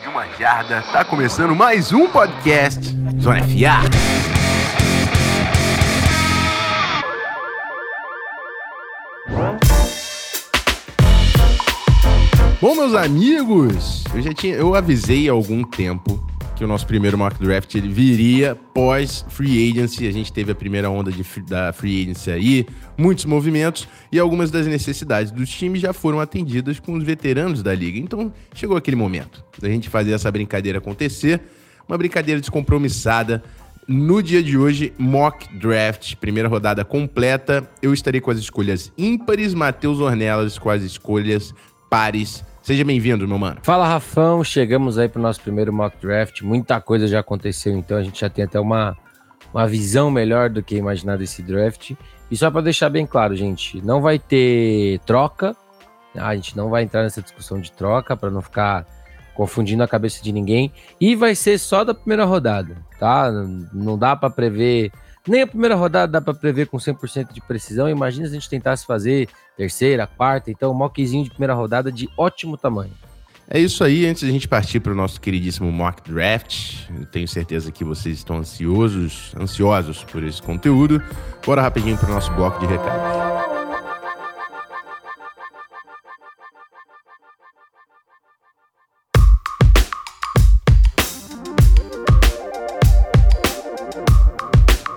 de uma jarda. Tá começando mais um podcast Zona FA. Bom, meus amigos, eu já tinha, eu avisei há algum tempo que o nosso primeiro mock draft ele viria pós free agency. A gente teve a primeira onda de, da free agency aí, muitos movimentos e algumas das necessidades dos times já foram atendidas com os veteranos da liga. Então chegou aquele momento da gente fazer essa brincadeira acontecer, uma brincadeira descompromissada. No dia de hoje, mock draft, primeira rodada completa. Eu estarei com as escolhas ímpares, Matheus Ornelas com as escolhas pares. Seja bem-vindo, meu mano. Fala, Rafão. Chegamos aí pro nosso primeiro mock draft. Muita coisa já aconteceu, então a gente já tem até uma, uma visão melhor do que imaginar desse draft. E só para deixar bem claro, gente, não vai ter troca. A gente não vai entrar nessa discussão de troca para não ficar confundindo a cabeça de ninguém. E vai ser só da primeira rodada, tá? Não dá para prever. Nem a primeira rodada dá para prever com 100% de precisão. Imagina se a gente tentasse fazer terceira, quarta. Então, mockzinho de primeira rodada de ótimo tamanho. É isso aí, antes da gente partir para o nosso queridíssimo mock draft, tenho certeza que vocês estão ansiosos, ansiosos por esse conteúdo. Bora rapidinho para o nosso bloco de recados.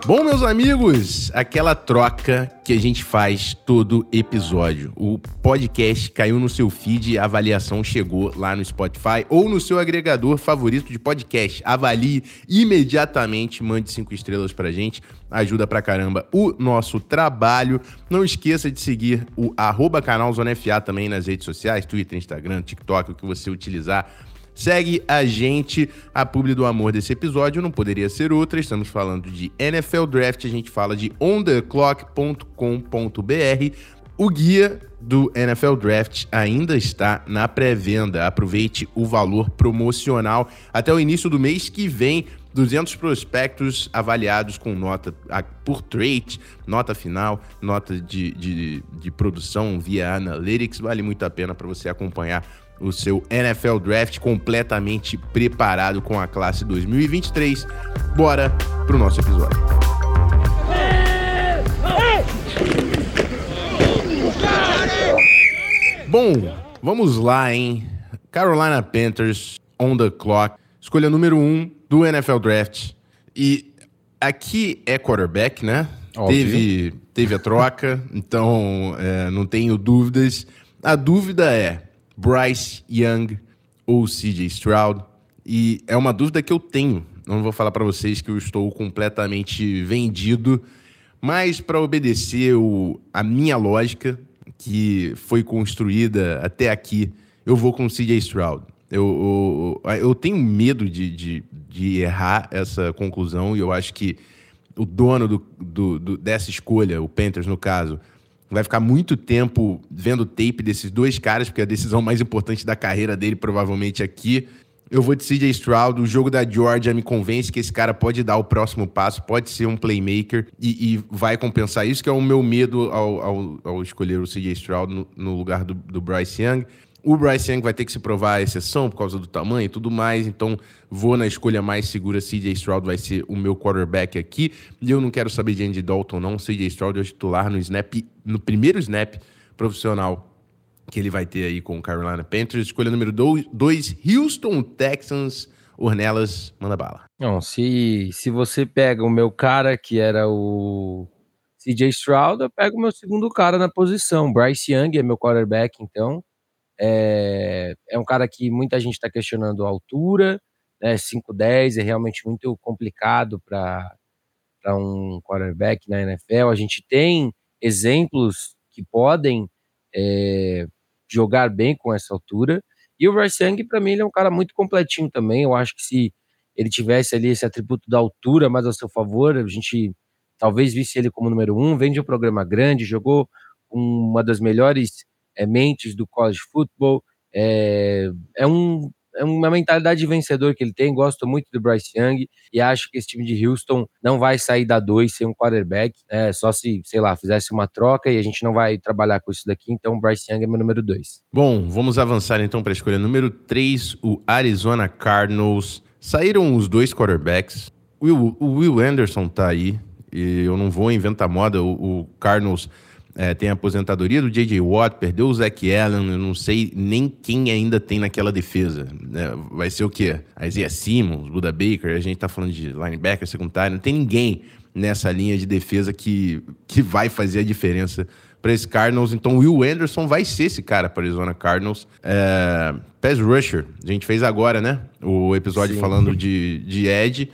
Bom, meus amigos, aquela troca que a gente faz todo episódio. O podcast caiu no seu feed, a avaliação chegou lá no Spotify ou no seu agregador favorito de podcast. Avalie imediatamente, mande cinco estrelas pra gente, ajuda pra caramba o nosso trabalho. Não esqueça de seguir o arroba canal Zona FA também nas redes sociais, Twitter, Instagram, TikTok, o que você utilizar Segue a gente, a publi do amor desse episódio não poderia ser outra. Estamos falando de NFL Draft, a gente fala de ontheclock.com.br. O guia do NFL Draft ainda está na pré-venda. Aproveite o valor promocional até o início do mês que vem. 200 prospectos avaliados com nota por trait, nota final, nota de, de, de produção via Analytics. Vale muito a pena para você acompanhar o seu NFL Draft completamente preparado com a classe 2023. Bora pro nosso episódio. Bom, vamos lá, hein? Carolina Panthers on the clock, escolha número 1 um do NFL Draft. E aqui é quarterback, né? Teve, teve a troca, então é, não tenho dúvidas. A dúvida é: Bryce Young ou CJ Stroud. E é uma dúvida que eu tenho. Não vou falar para vocês que eu estou completamente vendido, mas para obedecer o, a minha lógica, que foi construída até aqui, eu vou com CJ Stroud. Eu, eu, eu tenho medo de, de, de, errar essa conclusão e eu acho que o dono do, do, do, dessa escolha, o Panthers no caso, vai ficar muito tempo vendo tape desses dois caras, porque é a decisão mais importante da carreira dele provavelmente aqui. Eu vou de CJ Stroud, o jogo da Georgia me convence que esse cara pode dar o próximo passo, pode ser um playmaker e, e vai compensar isso, que é o meu medo ao, ao, ao escolher o CJ Stroud no, no lugar do, do Bryce Young. O Bryce Young vai ter que se provar a exceção por causa do tamanho e tudo mais, então vou na escolha mais segura. CJ Stroud vai ser o meu quarterback aqui. E eu não quero saber de Andy Dalton, não. CJ Stroud é o titular no snap, no primeiro snap profissional que ele vai ter aí com o Carolina Panthers. Escolha número 2, Houston Texans. Ornelas, manda bala. Não, se, se você pega o meu cara, que era o CJ Stroud, eu pego o meu segundo cara na posição. Bryce Young é meu quarterback, então. É, é um cara que muita gente está questionando a altura, né? 5'10 é realmente muito complicado para um quarterback na NFL. A gente tem exemplos que podem é, jogar bem com essa altura. E o Bryce Young, para mim, ele é um cara muito completinho também. Eu acho que se ele tivesse ali esse atributo da altura mais ao seu favor, a gente talvez visse ele como número um. Vem de um programa grande, jogou uma das melhores é, mentes do college football. É, é um é uma mentalidade de vencedor que ele tem. Gosto muito do Bryce Young e acho que esse time de Houston não vai sair da 2 sem um quarterback. É, só se, sei lá, fizesse uma troca e a gente não vai trabalhar com isso daqui. Então, o Bryce Young é meu número 2. Bom, vamos avançar então para a escolha número 3, o Arizona Cardinals. Saíram os dois quarterbacks. Will, o Will Anderson tá aí. E eu não vou inventar moda. O, o Cardinals é, tem a aposentadoria do J.J. Watt, perdeu o Zach Allen, eu não sei nem quem ainda tem naquela defesa. Né? Vai ser o quê? Isaiah Simmons, Buda Baker, a gente tá falando de linebacker secundário, não tem ninguém nessa linha de defesa que, que vai fazer a diferença para esse Cardinals. Então, Will Anderson vai ser esse cara para Arizona Cardinals. É, pass rusher, a gente fez agora, né? O episódio Sim. falando de, de Ed.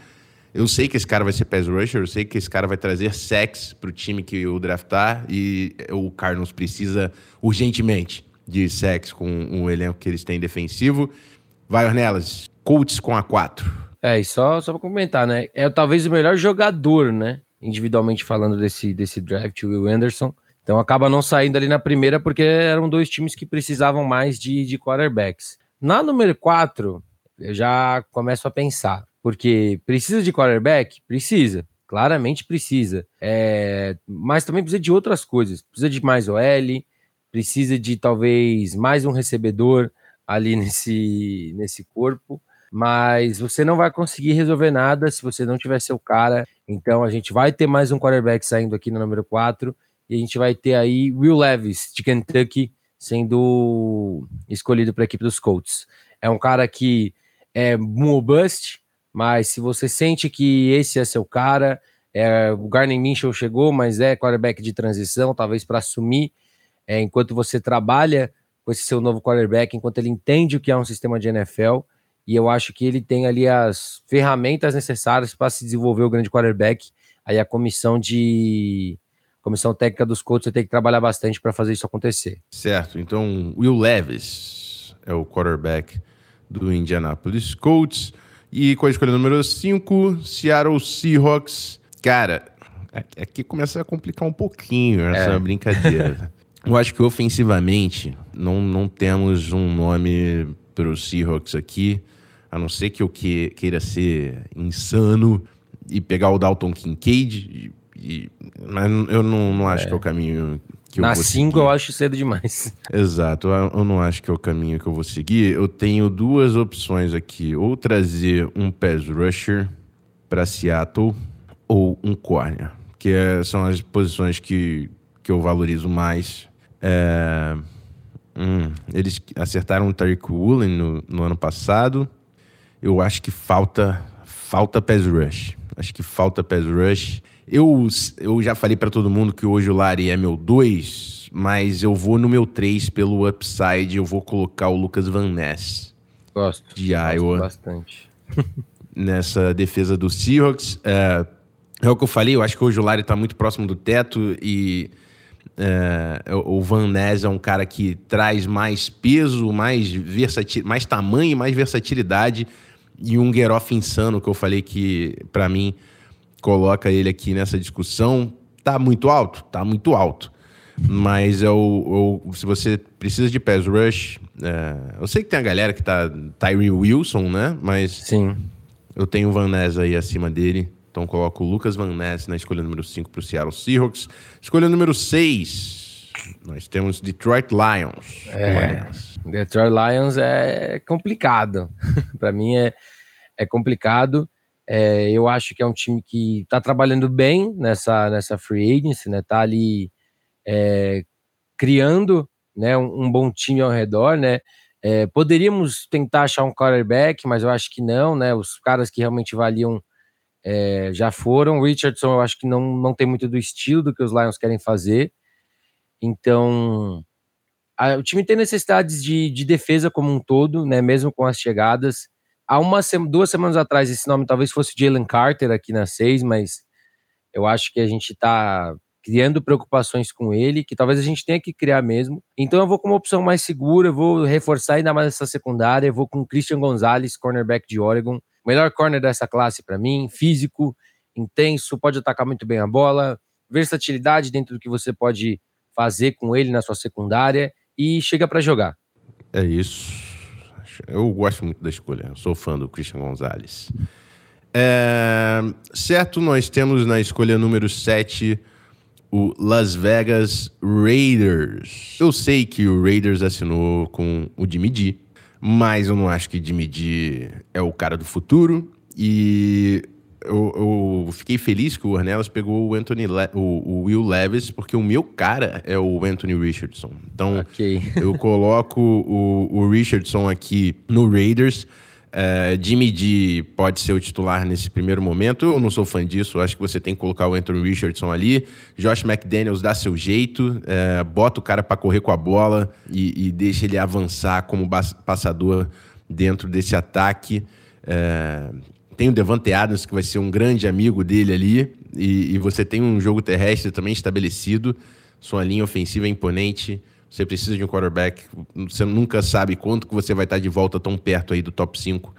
Eu sei que esse cara vai ser pass rusher, eu sei que esse cara vai trazer sacks pro time que o draftar e o Cardinals precisa urgentemente de sacks com o elenco que eles têm defensivo. Vai, Ornelas, Colts com a 4. É, e só, só pra comentar, né? É talvez o melhor jogador, né? Individualmente falando desse, desse draft, o Will Anderson. Então acaba não saindo ali na primeira porque eram dois times que precisavam mais de, de quarterbacks. Na número 4, eu já começo a pensar. Porque precisa de quarterback? Precisa. Claramente precisa. É, mas também precisa de outras coisas. Precisa de mais OL, precisa de talvez mais um recebedor ali nesse, nesse corpo. Mas você não vai conseguir resolver nada se você não tiver seu cara. Então a gente vai ter mais um quarterback saindo aqui no número 4. E a gente vai ter aí Will Levis, de Kentucky, sendo escolhido para a equipe dos Colts. É um cara que é um bust, mas se você sente que esse é seu cara, é, o Garner Mitchell chegou, mas é quarterback de transição, talvez para assumir, é, enquanto você trabalha com esse seu novo quarterback, enquanto ele entende o que é um sistema de NFL, e eu acho que ele tem ali as ferramentas necessárias para se desenvolver o grande quarterback. Aí a comissão de comissão técnica dos Colts ter que trabalhar bastante para fazer isso acontecer. Certo. Então, Will Levis é o quarterback do Indianapolis Colts. E com a escolha número 5, Seattle Seahawks. Cara, aqui começa a complicar um pouquinho essa é. brincadeira. Eu acho que ofensivamente não, não temos um nome para os Seahawks aqui, a não ser que eu que, queira ser insano e pegar o Dalton Kincaid. E, e, mas eu não, não acho é. que é o caminho que Na 5 eu acho cedo demais. Exato, eu não acho que é o caminho que eu vou seguir. Eu tenho duas opções aqui: ou trazer um pass rusher para Seattle ou um corner, que é, são as posições que, que eu valorizo mais. É, hum, eles acertaram o Tariq Woolen no, no ano passado. Eu acho que falta falta pass rush. Acho que falta pass rush. Eu, eu já falei para todo mundo que hoje o Lari é meu 2, mas eu vou no meu 3 pelo upside, eu vou colocar o Lucas Van Ness. Gosto. De gosto Iowa. bastante. nessa defesa do Seahawks. É, é o que eu falei, eu acho que hoje o Lari tá muito próximo do teto e é, o Van Ness é um cara que traz mais peso, mais, versatil, mais tamanho mais versatilidade. E um Geroff insano, que eu falei que, para mim, coloca ele aqui nessa discussão. Tá muito alto? Tá muito alto. Mas eu, eu se você precisa de pass rush, é, eu sei que tem a galera que tá Tyree Wilson, né? Mas Sim. eu tenho o Van Ness aí acima dele. Então coloco o Lucas Van Ness na escolha número 5 para o Seattle Seahawks. Escolha número 6, nós temos Detroit Lions. É, Detroit Lions é complicado. para mim é, é complicado. É, eu acho que é um time que está trabalhando bem nessa, nessa free agency, né? Tá ali é, criando né, um, um, bom time ao redor, né? É, poderíamos tentar achar um quarterback, mas eu acho que não, né? Os caras que realmente valiam é, já foram. Richardson, eu acho que não, não tem muito do estilo do que os Lions querem fazer. Então, a, o time tem necessidades de, de defesa como um todo, né? Mesmo com as chegadas há uma, duas semanas atrás esse nome talvez fosse Jalen Carter aqui na seis, mas eu acho que a gente está criando preocupações com ele, que talvez a gente tenha que criar mesmo. Então eu vou com uma opção mais segura, eu vou reforçar ainda mais essa secundária, eu vou com Christian Gonzalez, cornerback de Oregon, melhor corner dessa classe para mim, físico, intenso, pode atacar muito bem a bola, versatilidade dentro do que você pode fazer com ele na sua secundária e chega para jogar. É isso Eu gosto muito da escolha. Sou fã do Christian Gonzalez. É, certo, nós temos na escolha número 7 o Las Vegas Raiders. Eu sei que o Raiders assinou com o Jimmy G, mas eu não acho que Jimmy G é o cara do futuro. E eu, eu fiquei feliz que o Ornelas pegou o Anthony Le o, o, Will Levis, porque o meu cara é o Anthony Richardson. Então okay. eu coloco o, o Richardson aqui no Raiders. Uh, Jimmy D pode ser o titular nesse primeiro momento. Eu não sou fã disso. Acho que você tem que colocar o Anthony Richardson ali. Josh McDaniels dá seu jeito, uh, bota o cara para correr com a bola e, e, deixa ele avançar como passador dentro desse ataque. Uh, tem o Devante Adams, que vai ser um grande amigo dele ali. E, e você tem um jogo terrestre também estabelecido. Sua linha ofensiva é imponente. Você precisa de um quarterback. Você nunca sabe quanto que você vai estar de volta tão perto aí do top 5.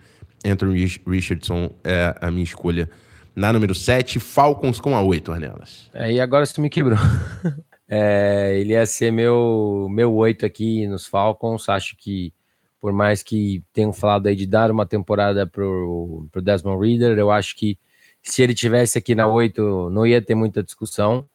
Anthony Richardson é a minha escolha. Na número 7, Falcons com a 8, Arnelas. É, e agora você me quebrou. é, ele ia ser meu, meu 8 aqui nos Falcons. Acho que, por mais que tenham falado aí de dar uma temporada pro, pro Desmond Reader, eu acho que se ele tivesse aqui na 8, não ia ter muita discussão.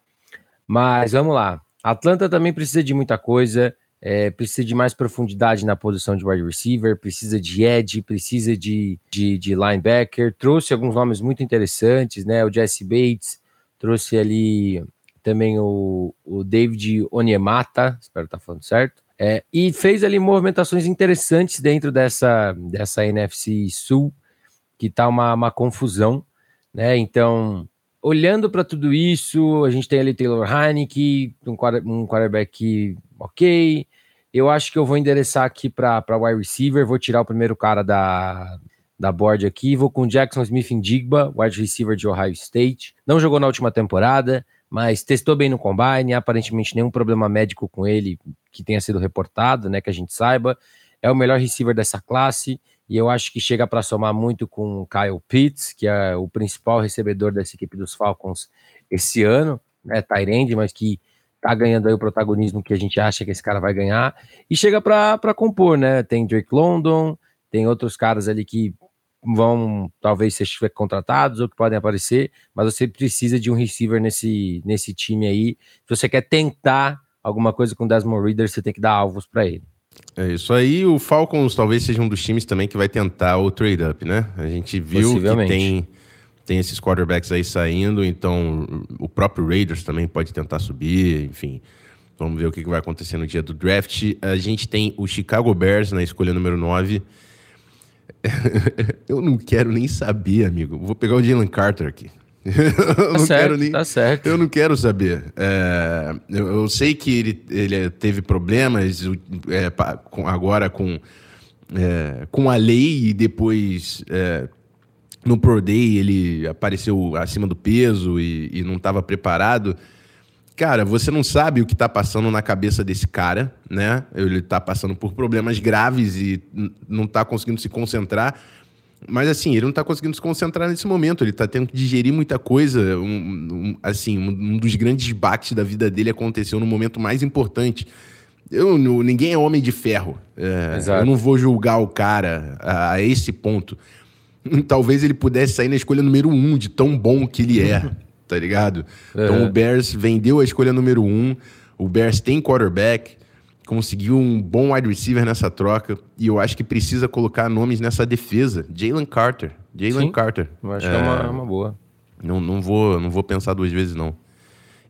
Mas vamos lá. Atlanta também precisa de muita coisa, é, precisa de mais profundidade na posição de wide receiver, precisa de edge, precisa de, de, de, linebacker. Trouxe alguns nomes muito interessantes, né? O Jesse Bates, trouxe ali também o, o David Onyemata, espero estar falando certo. É, e fez ali movimentações interessantes dentro dessa, dessa NFC Sul, que tá uma, uma confusão, né? Então, olhando para tudo isso, a gente tem ali Taylor Heineke, um, um quarterback ok. Eu acho que eu vou endereçar aqui para wide receiver, vou tirar o primeiro cara da, da board aqui, vou com Jackson Smith em Digba, wide receiver de Ohio State. Não jogou na última temporada, mas testou bem no combine, aparentemente nenhum problema médico com ele que tenha sido reportado, né, que a gente saiba. É o melhor receiver dessa classe e eu acho que chega para somar muito com Kyle Pitts, que é o principal recebedor dessa equipe dos Falcons esse ano, né, Tyrande, mas que tá ganhando aí o protagonismo que a gente acha que esse cara vai ganhar, e chega para compor, né, tem Drake London, tem outros caras ali que vão talvez ser contratados ou que podem aparecer, mas você precisa de um receiver nesse, nesse time aí, se você quer tentar alguma coisa com o Desmond Reader, você tem que dar alvos para ele. É isso aí. O Falcons talvez seja um dos times também que vai tentar o trade-up, né? A gente viu que tem, tem esses quarterbacks aí saindo, então o próprio Raiders também pode tentar subir, enfim. Vamos ver o que vai acontecer no dia do draft. A gente tem o Chicago Bears na escolha número 9. Eu não quero nem saber, amigo. Vou pegar o Jalen Carter aqui. eu tá não certo, quero nem, tá certo. Eu não quero saber. É, eu, eu, sei que ele, ele teve problemas é, com, agora com, é, com a lei e depois é, no Pro Day ele apareceu acima do peso e, e não estava preparado. Cara, você não sabe o que está passando na cabeça desse cara, né? Ele está passando por problemas graves e não está conseguindo se concentrar. Mas assim, ele não está conseguindo se concentrar nesse momento, ele está tendo que digerir muita coisa. Um, um, assim, um, dos grandes baques da vida dele aconteceu no momento mais importante. Eu, ninguém é homem de ferro. É, eu não vou julgar o cara a, a, esse ponto. Talvez ele pudesse sair na escolha número um, de tão bom que ele é, tá ligado? É. Então o Bears vendeu a escolha número um. O Bears tem quarterback conseguiu um bom wide receiver nessa troca e eu acho que precisa colocar nomes nessa defesa. Jalen Carter. Jalen Carter. Eu acho é, que é uma, é uma, boa. Não, não, vou, não vou pensar duas vezes, não.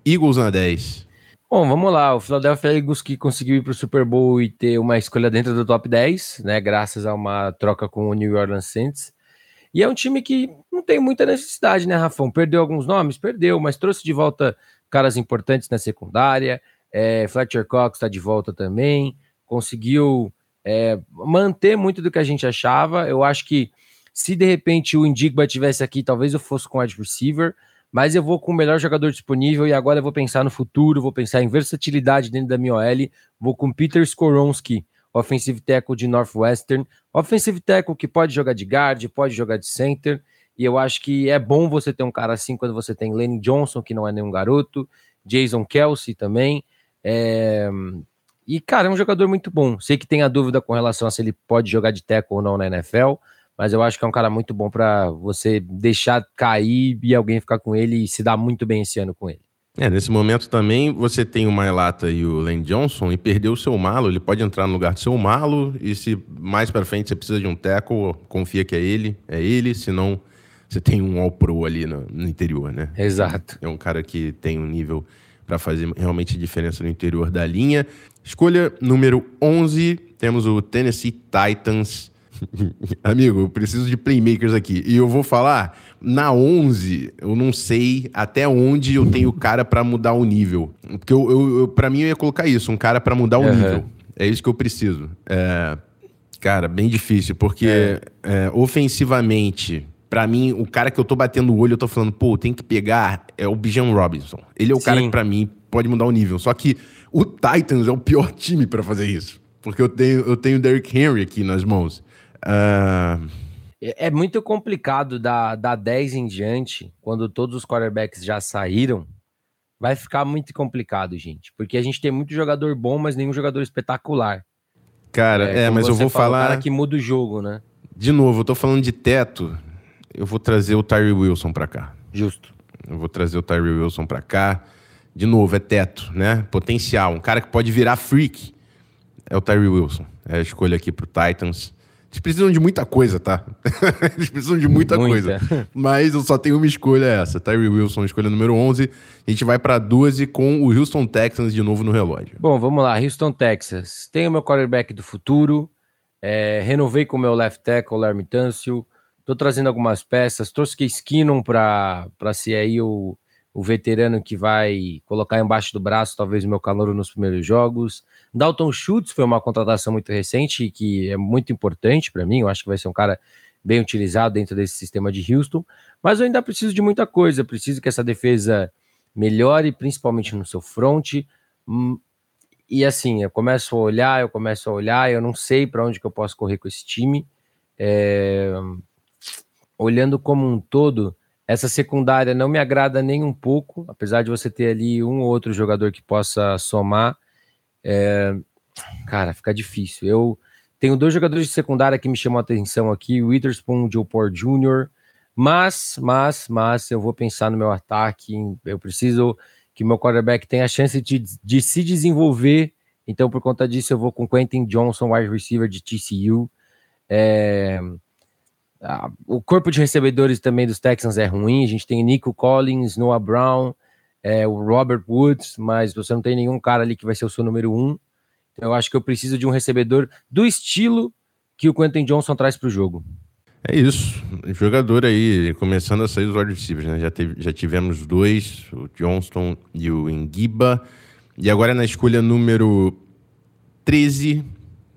Eagles na 10. Bom, vamos lá. O Philadelphia Eagles que conseguiu ir para o Super Bowl e ter uma escolha dentro do top 10, né? Graças a uma troca com o New Orleans Saints. E é um time que não tem muita necessidade, né, Rafão? Perdeu alguns nomes? Perdeu, mas trouxe de volta caras importantes na secundária. É, Fletcher Cox está de volta também, conseguiu é, manter muito do que a gente achava. Eu acho que se de repente o Indigba tivesse aqui, talvez eu fosse com wide receiver, mas eu vou com o melhor jogador disponível e agora eu vou pensar no futuro, vou pensar em versatilidade dentro da minha OL, vou com Peter Skoronski, offensive tackle de Northwestern, offensive tackle que pode jogar de guard, pode jogar de center, e eu acho que é bom você ter um cara assim quando você tem Lenny Johnson, que não é nenhum garoto, Jason Kelsey também, é, e, cara, é um jogador muito bom. Sei que tem a dúvida com relação a se ele pode jogar de teco ou não na NFL, mas eu acho que é um cara muito bom para você deixar cair e alguém ficar com ele e se dar muito bem esse ano com ele. É, nesse momento também você tem o Mailata e o Lane Johnson e perdeu o seu malo, ele pode entrar no lugar do seu malo e se mais para frente você precisa de um teco, confia que é ele, é ele, senão você tem um All Pro ali no, no interior, né? Exato. É um cara que tem um nível para fazer realmente diferença no interior da linha. Escolha número 11, temos o Tennessee Titans. Amigo, eu preciso de playmakers aqui. E eu vou falar, na 11, eu não sei até onde eu tenho cara para mudar o nível. Porque eu, eu, eu para mim eu ia colocar isso, um cara para mudar o uhum. nível. É isso que eu preciso. É, cara, bem difícil, porque é. É, ofensivamente, para mim, o cara que eu tô batendo o olho, eu tô falando, pô, tem que pegar é o Bijan Robinson. Ele é o Sim. cara que para mim pode mudar o nível. Só que o Titans é o pior time para fazer isso. Porque eu tenho, eu tenho o Derrick Henry aqui nas mãos. Uh... É, é muito complicado da, da 10 em diante, quando todos os quarterbacks já saíram. Vai ficar muito complicado, gente. Porque a gente tem muito jogador bom, mas nenhum jogador espetacular. Cara, é, é mas eu vou fala, falar. Cara que muda o jogo, né? De novo, eu tô falando de teto. Eu vou trazer o Tyree Wilson para cá. Justo. Eu vou trazer o Tyree Wilson para cá de novo, é teto, né? Potencial. Um cara que pode virar freak é o Tyree Wilson. É a escolha aqui pro Titans. Eles precisam de muita coisa, tá? Eles precisam de muita, muita, coisa. Mas eu só tenho uma escolha essa. Tyree Wilson, escolha número 11. A gente vai para 12 com o Houston Texans de novo no relógio. Bom, vamos lá. Houston Texans. Tenho meu quarterback do futuro. É, renovei com o meu left tackle, Larry Tunsil. Tô trazendo algumas peças. Trouxe Case Keenum para ser aí o o veterano que vai colocar embaixo do braço talvez o meu calor nos primeiros jogos. Dalton Schultz foi uma contratação muito recente que é muito importante para mim. Eu acho que vai ser um cara bem utilizado dentro desse sistema de Houston, mas eu ainda preciso de muita coisa. Preciso que essa defesa melhore, principalmente no seu front. Hum, e assim, eu começo a olhar, eu começo a olhar, eu não sei para onde que eu posso correr com esse time. É... Olhando como um todo, essa secundária não me agrada nem um pouco, apesar de você ter ali um ou outro jogador que possa somar. É... Cara, fica difícil. Eu tenho dois jogadores de secundária que me chamam a atenção aqui, Witherspoon o Joe Port Jr., mas, mas, mas eu vou pensar no meu ataque, eu preciso que meu quarterback tenha a chance de, de se desenvolver, então por conta disso eu vou com Quentin Johnson, wide receiver de TCU. É, ah, o corpo de recebedores também dos Texans é ruim. A gente tem Nico Collins, Noah Brown, é, o Robert Woods, mas você não tem nenhum cara ali que vai ser o seu número um. Então eu acho que eu preciso de um recebedor do estilo que o Quentin Johnson traz para o jogo. É isso. Jogador aí, começando a sair dos wide receivers, né? Já, teve, já tivemos dois, o Johnston e o Engiba. E agora na escolha número 13,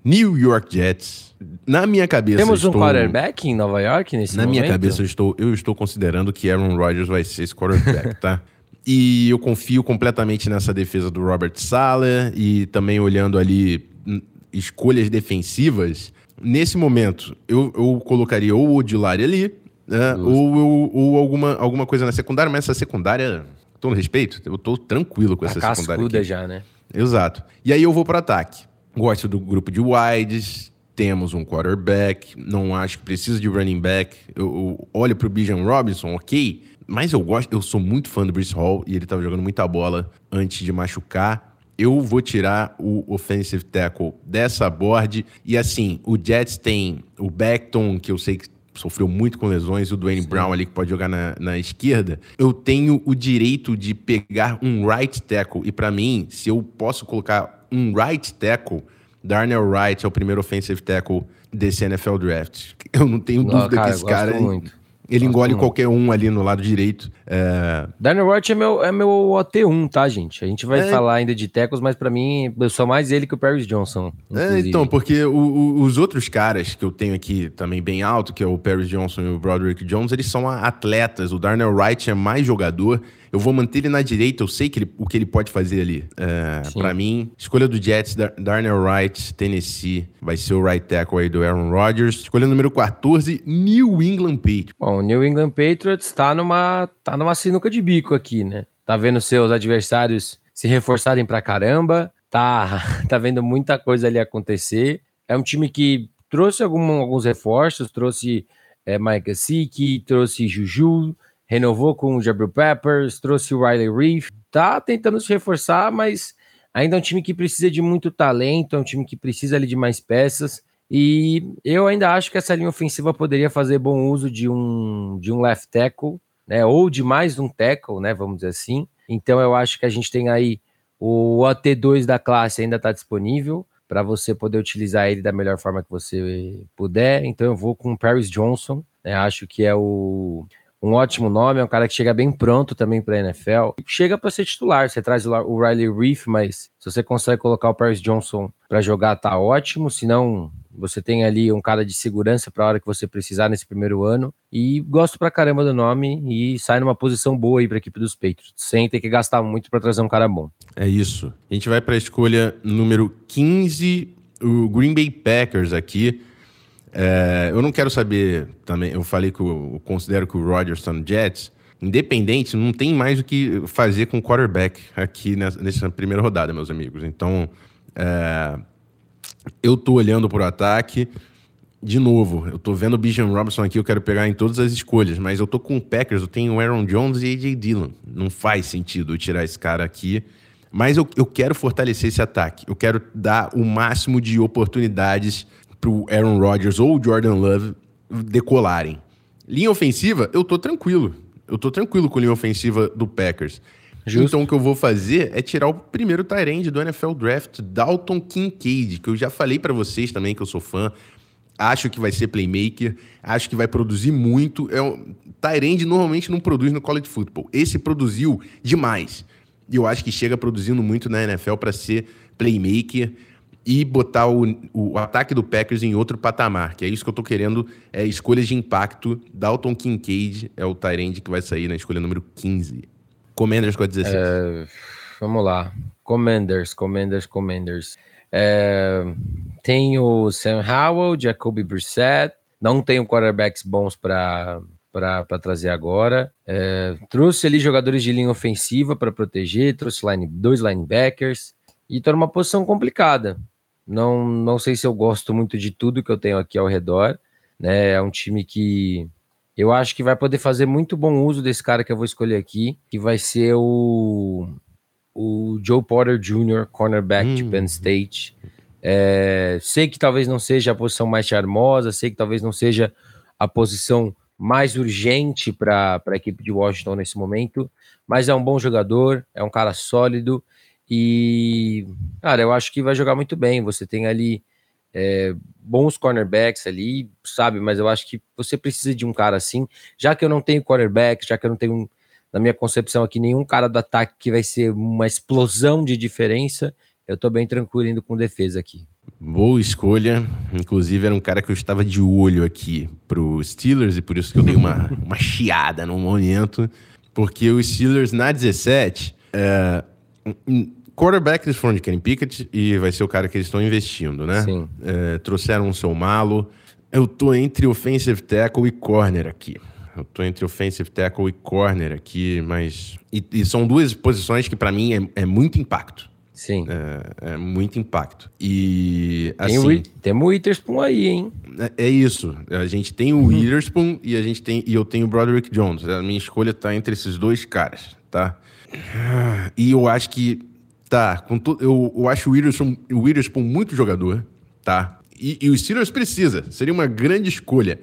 New York Jets. Na minha cabeça. Temos estou... um quarterback em Nova York nesse Na momento? minha cabeça, eu estou, eu estou considerando que Aaron Rodgers vai ser esse quarterback, tá? E eu confio completamente nessa defesa do Robert Sala e também olhando ali hum, escolhas defensivas. Nesse momento, eu, eu colocaria ou o Odilari ali, né? ou, ou, alguma, alguma coisa na secundária, mas essa secundária, todo respeito, eu tô tranquilo com essa secundária. Aqui. já, né? Exato. E aí eu vou para ataque. Gosto do grupo de wides, temos um quarterback, não acho que precisa de running back. Eu, eu olho pro Bijan Robinson, ok, mas eu gosto, eu sou muito fã do Bruce Hall e ele tava jogando muita bola antes de machucar. Eu vou tirar o offensive tackle dessa board. E assim, o Jets tem o Beckton, que eu sei que sofreu muito com lesões, o Dwayne Sim. Brown ali que pode jogar na, na esquerda. Eu tenho o direito de pegar um right tackle. E para mim, se eu posso colocar um right tackle, Darnell Wright é o primeiro offensive tackle desse NFL Draft. Eu não tenho dúvida cara, que esse cara. Muito. Ele Gosto engole qualquer um ali no lado direito. É... Wright é meu, é meu OT1, tá, gente? A gente vai é... falar ainda de tackles, mas para mim, eu sou mais ele que o Paris Johnson. É, então, porque o, o, os outros caras que eu tenho aqui também bem alto, que é o Paris Johnson e o Broderick Jones, eles são atletas. O Darnell Wright é mais jogador eu vou manter ele na direita, eu sei que ele, o que ele pode fazer ali. É, para mim, escolha do Jets, Darnell Wright, Tennessee, vai ser o right tackle aí do Aaron Rodgers. Escolha número 14, New England Patriots. Bom, o New England Patriots tá numa, tá numa sinuca de bico aqui, né? Tá vendo seus adversários se reforçarem pra caramba. tá, tá vendo muita coisa ali acontecer. É um time que trouxe algum, alguns reforços, trouxe é, Mike Gesicki, trouxe Juju, renovou com o Jabril Peppers, trouxe o Riley Reef, tá tentando se reforçar, mas ainda é um time que precisa de muito talento, é um time que precisa ali de mais peças. E eu ainda acho que essa linha ofensiva poderia fazer bom uso de um, de um left tackle, né? Ou de mais um tackle, né? Vamos dizer assim. Então eu acho que a gente tem aí o AT2 da classe ainda está disponível para você poder utilizar ele da melhor forma que você puder. Então eu vou com o Paris Johnson, né? Acho que é o um ótimo nome, é um cara que chega bem pronto também para a NFL. Chega para ser titular, você traz o Riley Reef, mas se você consegue colocar o Paris Johnson para jogar, tá ótimo. Se não, você tem ali um cara de segurança para a hora que você precisar nesse primeiro ano. E gosto pra caramba do nome e sai numa posição boa aí para a equipe dos Patriots, sem ter que gastar muito para trazer um cara bom. É isso. A gente vai para a escolha número 15, o Green Bay Packers aqui. É, eu não quero saber também. Eu falei que eu, considero que o Rodgers está no Jets. Independente, não tem mais o que fazer com o quarterback aqui nessa, nessa primeira rodada, meus amigos. Então, é, eu tô olhando para o ataque. De novo, eu tô vendo o Bijan Robinson aqui, eu quero pegar em todas as escolhas, mas eu tô com o Packers, eu tenho o Aaron Jones e AJ Dillon. Não faz sentido eu tirar esse cara aqui. Mas eu, eu quero fortalecer esse ataque. Eu quero dar o máximo de oportunidades pro Aaron Rodgers ou o Jordan Love decolarem. Linha ofensiva, eu tô tranquilo. Eu tô tranquilo com a linha ofensiva do Packers. Justo. Então o que eu vou fazer é tirar o primeiro Tyrande do NFL Draft, Dalton Kincaid, que eu já falei para vocês também que eu sou fã. Acho que vai ser playmaker, acho que vai produzir muito. É um... Tyrande normalmente não produz no college football. Esse produziu demais. E eu acho que chega produzindo muito na NFL para ser playmaker e botar o, o, ataque do Packers em outro patamar, que é isso que eu tô querendo, é escolhas de impacto. Dalton Kincaid é o Tyrande que vai sair na escolha número 15. Commanders com a 16. É, vamos lá. Commanders, Commanders, Commanders. É, tem o Sam Howell, Jacoby Brissett. Não tenho quarterbacks bons para para trazer agora. É, trouxe ali jogadores de linha ofensiva para proteger, trouxe line, dois linebackers e está numa posição complicada. Não, não sei se eu gosto muito de tudo que eu tenho aqui ao redor. Né? É um time que eu acho que vai poder fazer muito bom uso desse cara que eu vou escolher aqui, que vai ser o, o Joe Porter Jr., cornerback hum. de Penn State. É, sei que talvez não seja a posição mais charmosa, sei que talvez não seja a posição mais urgente para a equipe de Washington nesse momento, mas é um bom jogador, é um cara sólido e, cara, eu acho que vai jogar muito bem. Você tem ali é, bons cornerbacks ali, sabe? Mas eu acho que você precisa de um cara assim. Já que eu não tenho cornerback, já que eu não tenho, na minha concepção aqui, nenhum cara do ataque que vai ser uma explosão de diferença, eu tô bem tranquilo indo com defesa aqui. Boa escolha. Inclusive, era um cara que eu estava de olho aqui pro Steelers, e por isso que eu dei uma, uma chiada no momento. Porque o Steelers na 17. É, quarterback eles foram de Kenny Pickett e vai ser o cara que eles estão investindo, né? Sim. É, trouxeram o seu malo. Eu tô entre offensive tackle e corner aqui. Eu tô entre offensive tackle e corner aqui, mas... E, e são duas posições que para mim é, é, muito impacto. Sim. É, é, muito impacto. E, assim... Tem o, temos o Witherspoon aí, hein? É, é, isso. A gente tem o Witherspoon e, a gente tem, e eu tenho o Broderick Jones. A minha escolha tá entre esses dois caras, tá? E eu acho que Tá, com to... eu, eu acho o Witherspoon, o Witherspoon muito jogador, tá? E, e o Steelers precisa, seria uma grande escolha.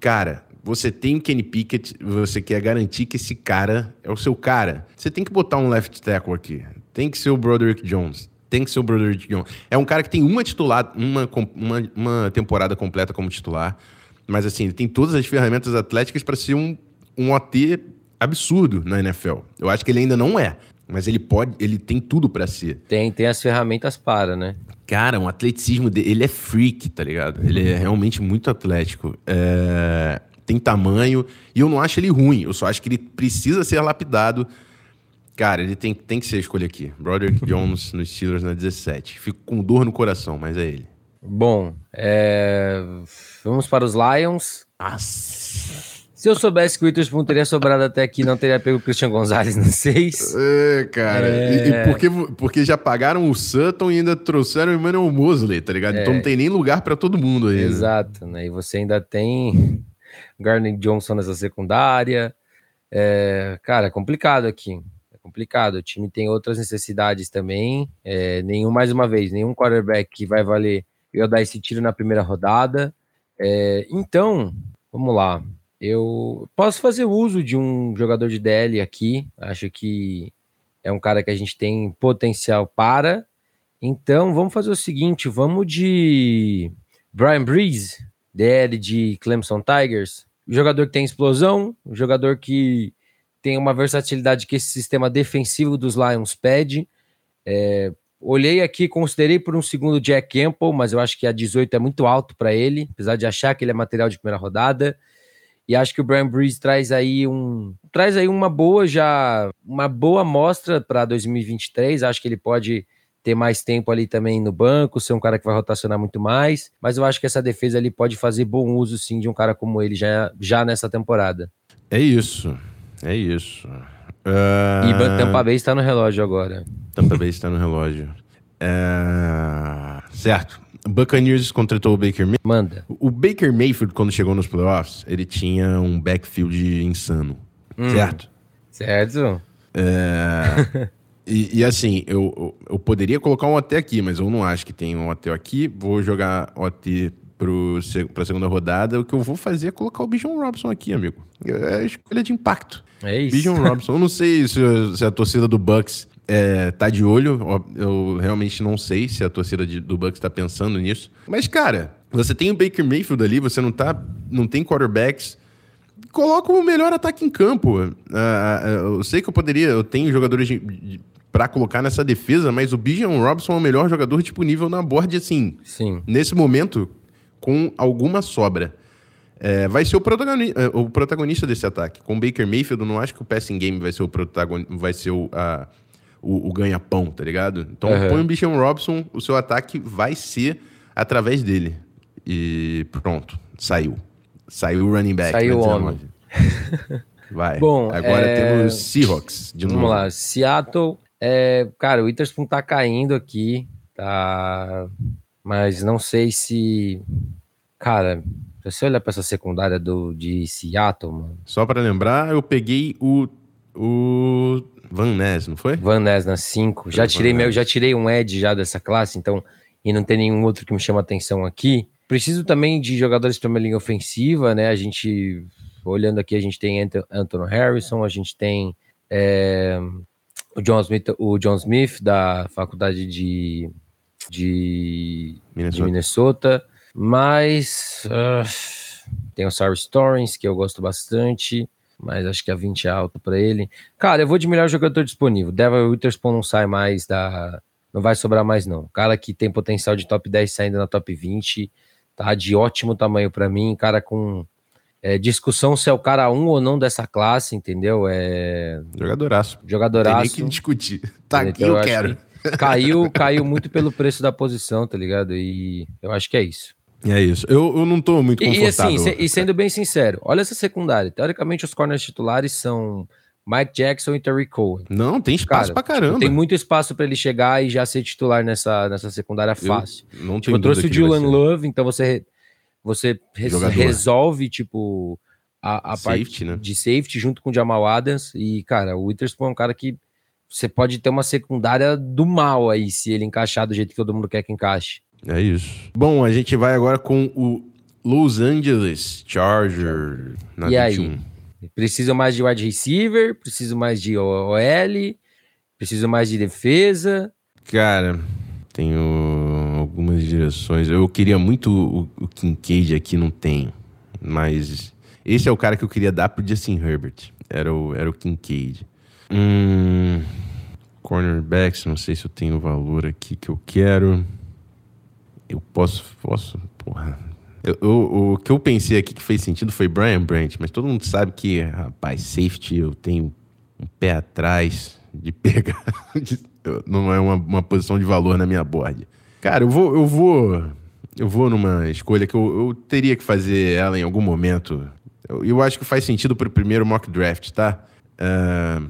Cara, você tem o Kenny Pickett, você quer garantir que esse cara é o seu cara. Você tem que botar um left tackle aqui. Tem que ser o Broderick Jones. Tem que ser o Broderick Jones. É um cara que tem uma titular, uma, uma, uma temporada completa como titular. Mas assim, ele tem todas as ferramentas atléticas para ser um, um OT absurdo na NFL. Eu acho que ele ainda não é. Mas ele pode, ele tem tudo para ser. Tem, tem as ferramentas para, né? Cara, um atleticismo dele, ele é freak, tá ligado? Ele é realmente muito atlético. É, tem tamanho, e eu não acho ele ruim, eu só acho que ele precisa ser lapidado. Cara, ele tem, tem que ser a escolha aqui. Broderick Jones nos Steelers na 17. Fico com dor no coração, mas é ele. Bom, é... vamos para os Lions. Nossa. Se eu soubesse que o Witherspoon teria sobrado até aqui, não teria pego o Christian Gonzalez no 6. É, cara. É... E, e porque, porque já pagaram o Sutton e ainda trouxeram o Emmanuel Mosley, tá ligado? É... Então não tem nem lugar para todo mundo aí. Né? Exato, né? E você ainda tem Garnett Johnson nessa secundária. É... Cara, é complicado aqui. É complicado. O time tem outras necessidades também. É... Nenhum, mais uma vez, nenhum quarterback que vai valer eu dar esse tiro na primeira rodada. É... Então, vamos lá. Eu posso fazer uso de um jogador de DL aqui. Acho que é um cara que a gente tem potencial para. Então, vamos fazer o seguinte: vamos de Brian Breeze, DL de Clemson Tigers. Jogador que tem explosão, jogador que tem uma versatilidade que esse sistema defensivo dos Lions pede. É, olhei aqui, considerei por um segundo Jack Campbell, mas eu acho que a 18 é muito alto para ele, apesar de achar que ele é material de primeira rodada. E acho que o Brian Breeze traz aí um traz aí uma boa já uma boa amostra para 2023. Acho que ele pode ter mais tempo ali também no banco, ser um cara que vai rotacionar muito mais, mas eu acho que essa defesa ali pode fazer bom uso sim de um cara como ele já, já nessa temporada. É isso. É isso. Uh... E Tampa Bay está no relógio agora. Tampa Bay está no relógio. Uh... Certo. Buccaneers contratou o Baker Mayfield. Manda. O Baker Mayfield, quando chegou nos playoffs, ele tinha um backfield insano. Hum. Certo? Certo. É... e, e, assim, eu, eu, eu, poderia colocar um OT aqui, mas eu não acho que tem um OT aqui. Vou jogar OT para a segunda rodada. O que eu vou fazer é colocar o Bijan Robson aqui, amigo. É escolha de impacto. É isso. Bijan Robson. Eu não sei se, se a torcida do Bucks é, tá de olho. Eu realmente não sei se a torcida de, do Bucks está pensando nisso. Mas, cara, você tem o Baker Mayfield ali, você não, tá, não tem quarterbacks. Coloca o melhor ataque em campo. Uh, eu sei que eu poderia, eu tenho jogadores para colocar nessa defesa, mas o Bijan Robson é o melhor jogador disponível na board, assim. Sim. Nesse momento, com alguma sobra. É, vai ser o protagonista, o protagonista desse ataque. Com o Baker Mayfield, eu não acho que o passing game vai ser o protagonista, vai ser o, a, o, o ganha-pão, tá ligado? Então uhum. põe o Bichon Robson, o seu ataque vai ser através dele. E pronto, saiu. Saiu o running back. Saiu o homem. Vai. Bom, agora é... temos Seahawks de Vamos novo. lá, Seattle. É... Cara, o Witherspoon tá caindo aqui, tá? Mas não sei se. Cara, se você olhar pra essa secundária do, de Seattle, mano. Só para lembrar, eu peguei o, o Van Ness, não foi? Van Ness na 5. Já tirei meu, já tirei um Ed já dessa classe, então e não tem nenhum outro que me chama atenção aqui. Preciso também de jogadores para uma linha ofensiva, né? A gente olhando aqui, a gente tem Anthony Harrison, a gente tem é, o John Smith, o John Smith da faculdade de de Minnesota, de Minnesota mas uh, tem o Sarah Storings, que eu gosto bastante mas acho que a 20 é alto para ele. Cara, eu vou de melhor jogador disponível. Devil Witherspoon não sai mais da. Não vai sobrar mais, não. Cara que tem potencial de top 10 saindo na top 20, tá de ótimo tamanho para mim. Cara com é, discussão se é o cara um ou não dessa classe, entendeu? É. Jogadoraço. Jogadoraço. Tem que discutir. Tá aqui, eu, eu quero. Caiu, caiu muito pelo preço da posição, tá ligado? E eu acho que é isso. É isso. Eu, eu não tô muito confortável. E, assim, e sendo bem sincero, olha essa secundária. Teoricamente, os corners titulares são Mike Jackson e Terry Cohen. Não, tem espaço Cara, pra caramba. Tipo, tem muito espaço para ele chegar e já ser titular nessa, nessa secundária fácil. Eu, não tipo, eu trouxe o Julian Love, então você, você resolve, tipo, a, a safety, parte né? de safety junto com o Jamal Adams. E, cara, o Witherspoon é um cara que você pode ter uma secundária do mal aí, se ele encaixar do jeito que todo mundo quer que encaixe. É isso. Bom, a gente vai agora com o Los Angeles Charger na e 21. aí? Preciso mais de wide receiver, preciso mais de OL, preciso mais de defesa. Cara, tenho algumas direções. Eu queria muito o, o Kincaid aqui, não tem. Mas esse é o cara que eu queria dar pro Justin Herbert. Era o, era o Kincaid. Hum, cornerbacks, não sei se eu tenho o valor aqui que eu quero. Eu posso, posso, porra. Eu, eu, o que eu pensei aqui que fez sentido foi Brian Brandt, mas todo mundo sabe que, rapaz, safety eu tenho um pé atrás de pegar. não é uma, uma posição de valor na minha board. Cara, eu vou, eu vou, eu vou numa escolha que eu, eu teria que fazer ela em algum momento. Eu, eu acho que faz sentido para o primeiro mock draft, tá? Uh,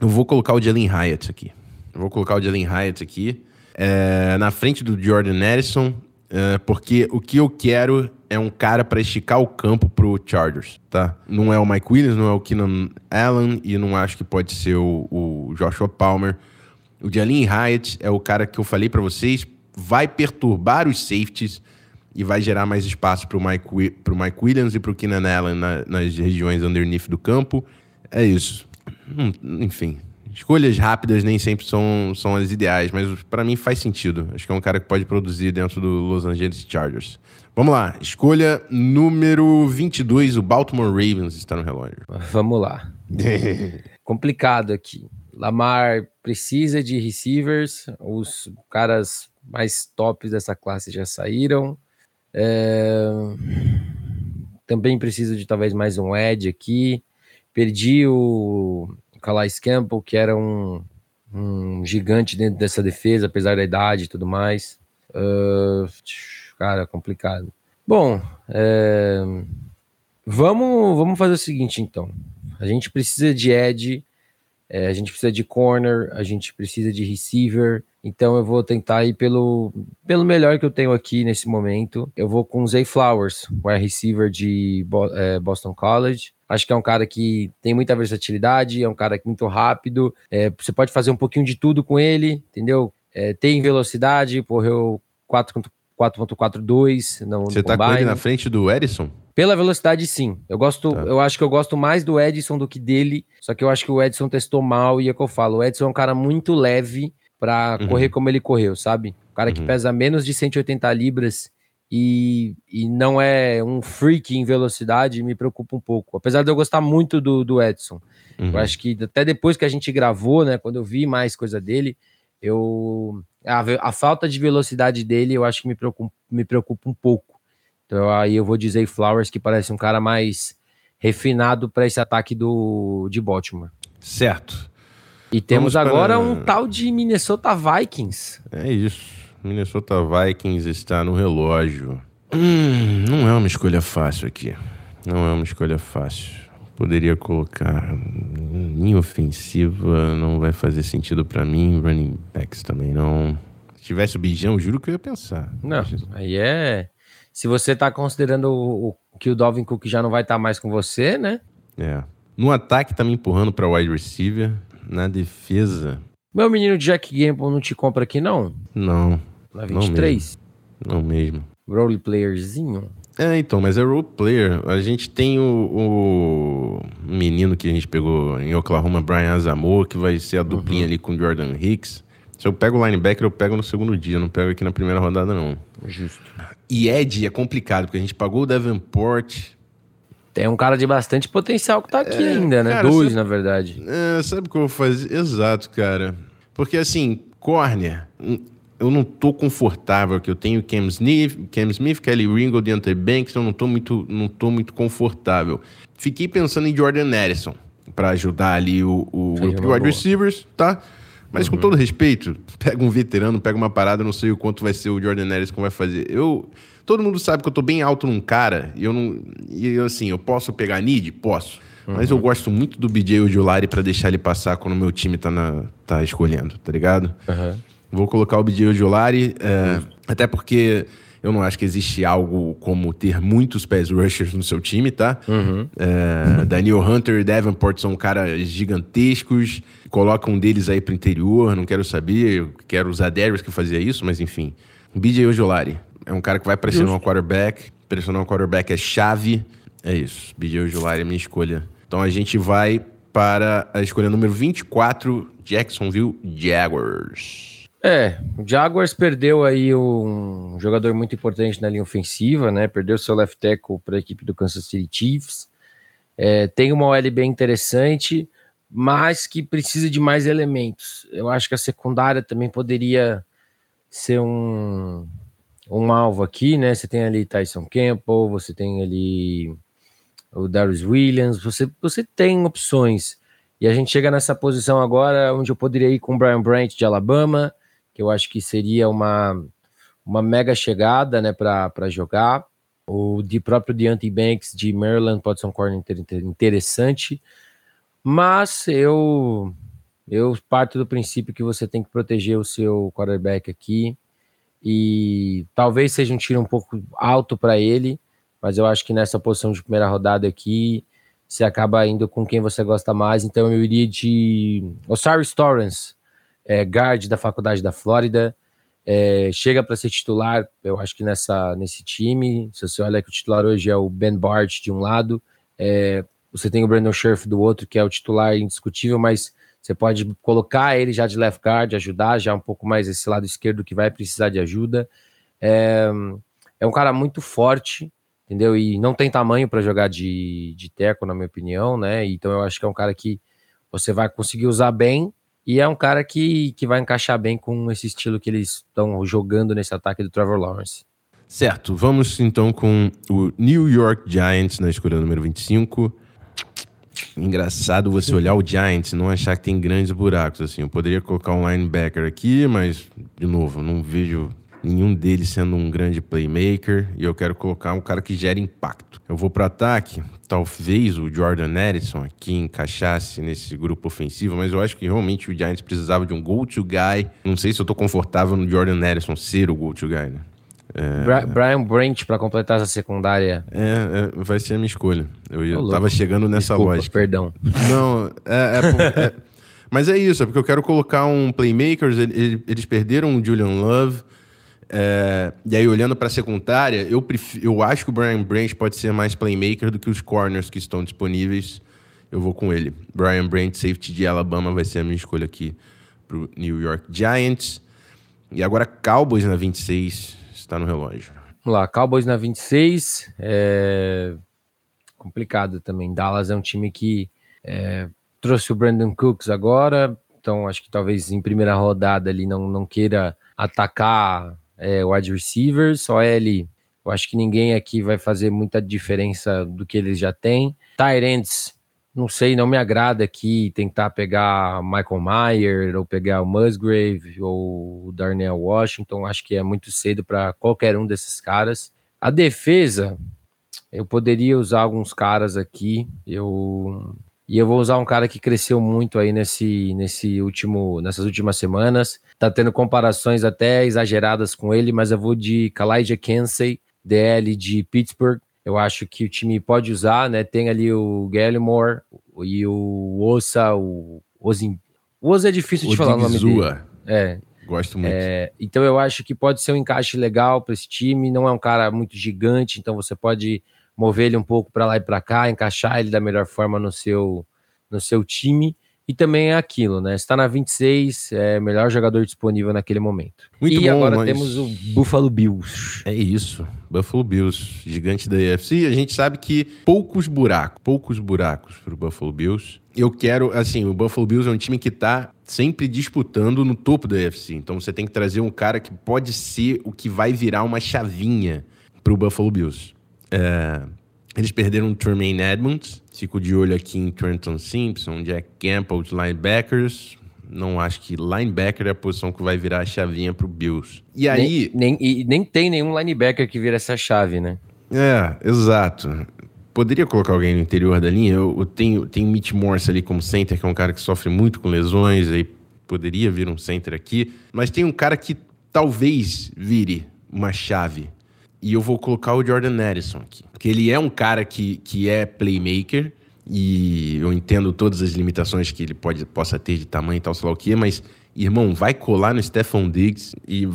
eu vou colocar o Jalen Hyatt aqui. Eu vou colocar o Jalen Hyatt aqui. É, na frente do Jordan Edison, é, porque o que eu quero é um cara para esticar o campo pro Chargers, tá? Não é o Mike Williams, não é o Keenan Allen e não acho que pode ser o, o Joshua Palmer. O Jalen Hyatt é o cara que eu falei para vocês, vai perturbar os safeties e vai gerar mais espaço pro Mike, pro Mike Williams e pro Keenan Allen na, nas regiões underneath do campo. É isso. Hum, enfim, escolhas rápidas nem sempre são, são as ideais, mas para mim faz sentido. Acho que é um cara que pode produzir dentro do Los Angeles Chargers. Vamos lá, escolha número 22, o Baltimore Ravens está no relógio. Vamos lá. Complicado aqui. Lamar precisa de receivers, os caras mais tops dessa classe já saíram. É... Também precisa de talvez mais um edge aqui. Perdi o Calais Campbell, que era um, um gigante dentro dessa defesa, apesar da idade e tudo mais. Uh, cara, complicado. Bom, é, vamos, vamos fazer o seguinte, então. A gente precisa de edge, é, a gente precisa de corner, a gente precisa de receiver. Então eu vou tentar ir pelo, pelo melhor que eu tenho aqui nesse momento. Eu vou com o Zay Flowers, o receiver de é, Boston College. Acho que é um cara que tem muita versatilidade, é um cara muito rápido. É, você pode fazer um pouquinho de tudo com ele, entendeu? É, tem velocidade, correu 4.42 no Você tá com ele na frente do Edison? Pela velocidade, sim. Eu gosto, tá. eu acho que eu gosto mais do Edison do que dele. Só que eu acho que o Edison testou mal e é o que eu falo. O Edison é um cara muito leve para uhum. correr como ele correu, sabe? O cara uhum. que pesa menos de 180 libras e, e não é um freak em velocidade, me preocupa um pouco. Apesar de eu gostar muito do, do Edson. Uhum. Eu acho que até depois que a gente gravou, né, quando eu vi mais coisa dele, eu a, a falta de velocidade dele eu acho que me preocupa, me preocupa um pouco. Então aí eu vou dizer Flowers que parece um cara mais refinado para esse ataque do de Baltimore. Certo. E temos Vamos agora para... um tal de Minnesota Vikings. É isso. Minnesota Vikings está no relógio. Hum, não é uma escolha fácil aqui. Não é uma escolha fácil. Poderia colocar linha ofensiva, não vai fazer sentido para mim. Running backs também não. Se tivesse o Bijão, juro que eu ia pensar. Não, aí é. Se você tá considerando o, o que o Dalvin Cook já não vai estar tá mais com você, né? É. No ataque tá me empurrando para wide receiver. Na defesa. Meu menino Jack Gamble não te compra aqui, não? Não. Na 23? Não mesmo. Não mesmo. Role playerzinho? É, então, mas é role player. A gente tem o, o menino que a gente pegou em Oklahoma, Brian Azamor, que vai ser a duplinha uhum. ali com Jordan Hicks. Se eu pego o linebacker, eu pego no segundo dia, não pego aqui na primeira rodada, não. Justo. E Ed é complicado, porque a gente pagou o Davenport, tem um cara de bastante potencial que tá aqui é, ainda, né? Cara, Dois, sabe, na verdade. É, sabe o que eu vou fazer? Exato, cara. Porque assim, corner, hum, eu não tô confortável que eu tenho Cam Smith, Cam Smith, Kelly Ringo, Deontay Banks, eu não tô muito, não tô muito confortável. Fiquei pensando em Jordan Edison para ajudar ali o, o grupo de wide receivers, tá? Mas uhum. com todo respeito, pega um veterano, pega uma parada, não sei o quanto vai ser o Jordan Edison vai fazer. Eu Todo mundo sabe que eu tô bem alto num cara, e eu não. E eu, assim, eu posso pegar need? Posso. Uhum. Mas eu gosto muito do BJ Ojulari para deixar ele passar quando o meu time tá, na, tá escolhendo, tá ligado? Uhum. Vou colocar o BJ Ojulari, é, uhum. até porque eu não acho que existe algo como ter muitos pass rushers no seu time, tá? Uhum. É, Daniel Hunter e Davenport são caras gigantescos. Coloca um deles aí pro interior, não quero saber. Quero usar Darius que fazia isso, mas enfim. BJ Ojolari. É um cara que vai pressionar o quarterback. Pressionar o quarterback é chave. É isso. BJ Ojolari é minha escolha. Então a gente vai para a escolha número 24, Jacksonville Jaguars. É, o Jaguars perdeu aí um jogador muito importante na linha ofensiva, né? Perdeu seu left tackle para a equipe do Kansas City Chiefs. É, tem uma OL bem interessante, mas que precisa de mais elementos. Eu acho que a secundária também poderia ser um, um alvo aqui, né? Você tem ali Tyson Campbell, você tem ali o Darius Williams, você, você tem opções. E a gente chega nessa posição agora onde eu poderia ir com o Brian Brandt de Alabama, que eu acho que seria uma, uma mega chegada né, para jogar. O de próprio Deontay Banks de Maryland pode ser um corner interessante, mas eu eu parto do princípio que você tem que proteger o seu quarterback aqui e talvez seja um tiro um pouco alto para ele, mas eu acho que nessa posição de primeira rodada aqui você acaba indo com quem você gosta mais. Então eu iria de Osiris Torrance, é, guard da Faculdade da Flórida. É, chega para ser titular, eu acho que nessa, nesse time. Se você olha que o titular hoje é o Ben Bart de um lado, é, você tem o Brandon Scherf do outro, que é o titular indiscutível, mas você pode colocar ele já de left guard, ajudar já um pouco mais esse lado esquerdo que vai precisar de ajuda. É, é um cara muito forte, entendeu? E não tem tamanho para jogar de, de teco, na minha opinião, né? Então eu acho que é um cara que você vai conseguir usar bem e é um cara que, que vai encaixar bem com esse estilo que eles estão jogando nesse ataque do Trevor Lawrence. Certo, vamos então com o New York Giants na escolha número 25. Engraçado você olhar o Giants e não achar que tem grandes buracos. Assim, eu poderia colocar um linebacker aqui, mas, de novo, não vejo nenhum deles sendo um grande playmaker e eu quero colocar um cara que gere impacto. Eu vou para ataque, talvez o Jordan Edison aqui encaixasse nesse grupo ofensivo, mas eu acho que realmente o Giants precisava de um go-to guy. Não sei se eu tô confortável no Jordan Edison ser o go-to guy, né? É... Brian Brent para completar essa secundária. É, é, vai ser a minha escolha. Eu, eu tava chegando nessa Desculpa, lógica. Perdão. Não, é, é, é mas é isso, é porque eu quero colocar um playmakers. Eles perderam o Julian Love. É, e aí, olhando para a secundária, eu, prefiro, eu acho que o Brian Branch pode ser mais playmaker do que os corners que estão disponíveis. Eu vou com ele. Brian Branch, safety de Alabama, vai ser a minha escolha aqui para o New York Giants. E agora, Cowboys na 26, está no relógio. Vamos lá, Cowboys na 26. É complicado também. Dallas é um time que é, trouxe o Brandon Cooks agora, então acho que talvez em primeira rodada ele não, não queira atacar é, wide receivers, OL, eu acho que ninguém aqui vai fazer muita diferença do que eles já têm. Tyrants, não sei, não me agrada aqui tentar pegar Michael Mayer ou pegar o Musgrave ou o Darnell Washington, acho que é muito cedo para qualquer um desses caras. A defesa, eu poderia usar alguns caras aqui, eu e eu vou usar um cara que cresceu muito aí nesse, nesse último, nessas últimas semanas. Tá tendo comparações até exageradas com ele, mas eu vou de Kalijah Kensey, DL de Pittsburgh. Eu acho que o time pode usar, né? Tem ali o Gallimore e o Ossa, o Ozim. O Ossa é difícil de o falar o nome dele. É. Gosto muito. É, então eu acho que pode ser um encaixe legal para esse time. Não é um cara muito gigante, então você pode mover ele um pouco para lá e para cá, encaixar ele da melhor forma no seu, no seu time. E também é aquilo, né? Está na 26, é melhor jogador disponível naquele momento. Muito e bom, agora mas... temos o Buffalo Bills. É isso, Buffalo Bills, gigante da AFC. A gente sabe que poucos buracos, poucos buracos para o Buffalo Bills. Eu quero, assim, o Buffalo Bills é um time que está sempre disputando no topo da AFC. Então você tem que trazer um cara que pode ser o que vai virar uma chavinha para o Buffalo Bills. É, eles perderam o Tremaine Edmonds. Fico de olho aqui em Trenton Simpson, Jack Campbell, de linebackers. Não acho que linebacker é a posição que vai virar a chavinha pro Bills. E aí. Nem, nem, e nem tem nenhum linebacker que vira essa chave, né? É, exato. Poderia colocar alguém no interior da linha. Eu, eu tenho, tenho Mitch Morse ali como center, que é um cara que sofre muito com lesões. Aí poderia vir um center aqui. Mas tem um cara que talvez vire uma chave e eu vou colocar o Jordan Edison aqui. Porque ele é um cara que, que é playmaker. E eu entendo todas as limitações que ele pode, possa ter de tamanho e tal, sei lá o quê. Mas, irmão, vai colar no Stephon Diggs e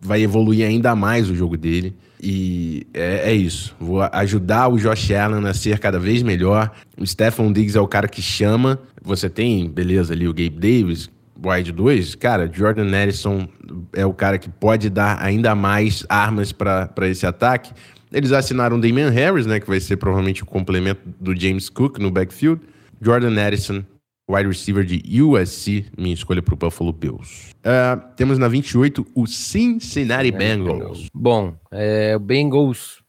vai evoluir ainda mais o jogo dele. E é, é, isso. Vou ajudar o Josh Allen a ser cada vez melhor. O Stephon Diggs é o cara que chama. Você tem, beleza, ali o Gabe Davis, wide 2, cara, Jordan Edison é o cara que pode dar ainda mais armas para esse ataque. Eles assinaram Damian Harris, né, que vai ser provavelmente o complemento do James Cook no backfield. Jordan Edison, wide receiver de USC, minha escolha para o Buffalo Bills. Uh, temos na 28 o Cincinnati Bengals. Bom, é, o Bengals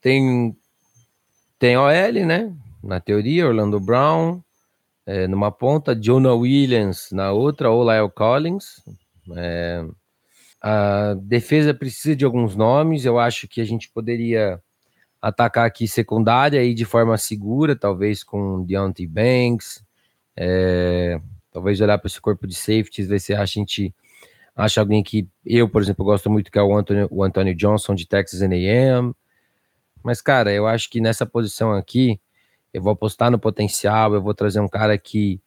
tem, tem OL, né? Na teoria, Orlando Brown, é, numa ponta, Jonah Williams na outra, ou Lyle Collins. É, a defesa precisa de alguns nomes. Eu acho que a gente poderia atacar aqui secundária e de forma segura, talvez com Deontay Banks, é, talvez olhar para esse corpo de safeties, ver se a gente acha alguém que eu, por exemplo, gosto muito, que é o Anthony, o Anthony Johnson de Texas A&M. Mas, cara, eu acho que nessa posição aqui, eu vou apostar no potencial, eu vou trazer um cara que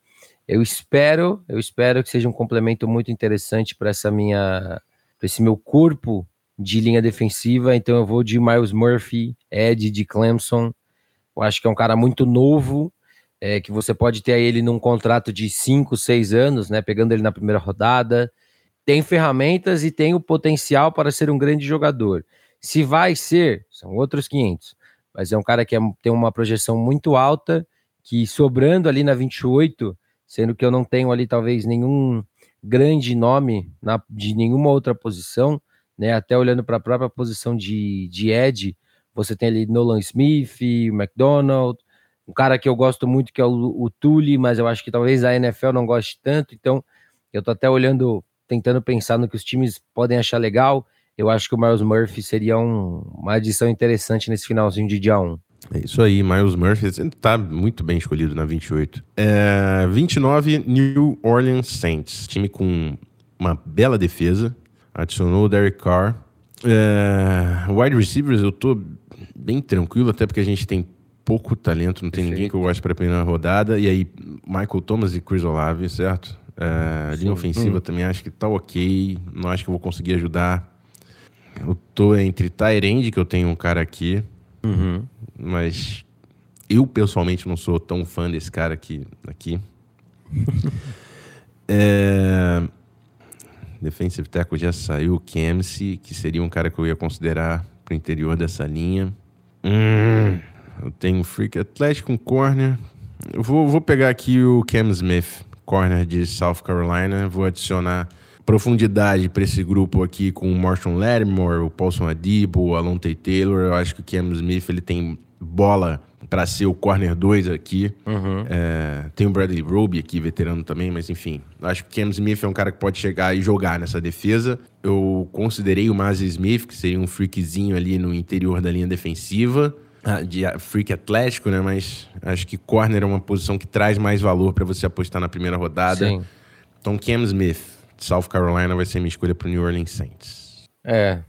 eu espero, eu espero que seja um complemento muito interessante para essa minha, para esse meu corpo de linha defensiva. Então eu vou de Miles Murphy, Ed de Clemson. Eu acho que é um cara muito novo, é, que você pode ter ele num contrato de 5, 6 anos, né? Pegando ele na primeira rodada. Tem ferramentas e tem o potencial para ser um grande jogador. Se vai ser, são outros 500. Mas é um cara que é, tem uma projeção muito alta, que sobrando ali na 28, sendo que eu não tenho ali talvez nenhum grande nome na, de nenhuma outra posição, né? Até olhando para a própria posição de, de Ed, você tem ali Nolan Smith, McDonald, um cara que eu gosto muito que é o, o Tully, mas eu acho que talvez a NFL não goste tanto, então eu tô até olhando, tentando pensar no que os times podem achar legal. Eu acho que o Miles Murphy seria um, uma adição interessante nesse finalzinho de dia 1. É isso aí, Miles Murphy está muito bem escolhido na 28. É, 29, New Orleans Saints. Time com uma bela defesa. Adicionou o Derek Carr. É, wide receivers, eu tô bem tranquilo, até porque a gente tem pouco talento, não tem Perfeito. ninguém que eu goste para a primeira rodada. E aí, Michael Thomas e Chris Olave, certo? É, linha ofensiva hum. também acho que tá ok. Não acho que eu vou conseguir ajudar. Eu tô entre Tyrande, que eu tenho um cara aqui. Uhum. Mas eu pessoalmente não sou tão fã desse cara aqui. aqui. é... Defensive tackle já saiu, o Kemsey, que seria um cara que eu ia considerar pro interior dessa linha. Hum, eu tenho Freak Atlético, um corner. Eu vou, vou pegar aqui o Cam Smith, corner de South Carolina. Vou adicionar profundidade para esse grupo aqui com o Marshall Lattimore, o Paulson Adibo, o Alonte Taylor. Eu acho que o Cam Smith ele tem bola para ser o corner 2 aqui. Uhum. É, tem o Bradley Roby aqui, veterano também, mas enfim. Acho que o Cam Smith é um cara que pode chegar e jogar nessa defesa. Eu considerei o Mazzy Smith, que seria um freakzinho ali no interior da linha defensiva. Ah, de freak atlético, né? Mas acho que corner é uma posição que traz mais valor para você apostar na primeira rodada. Sim. Então, Cam Smith, South Carolina, vai ser minha escolha para o New Orleans Saints. É,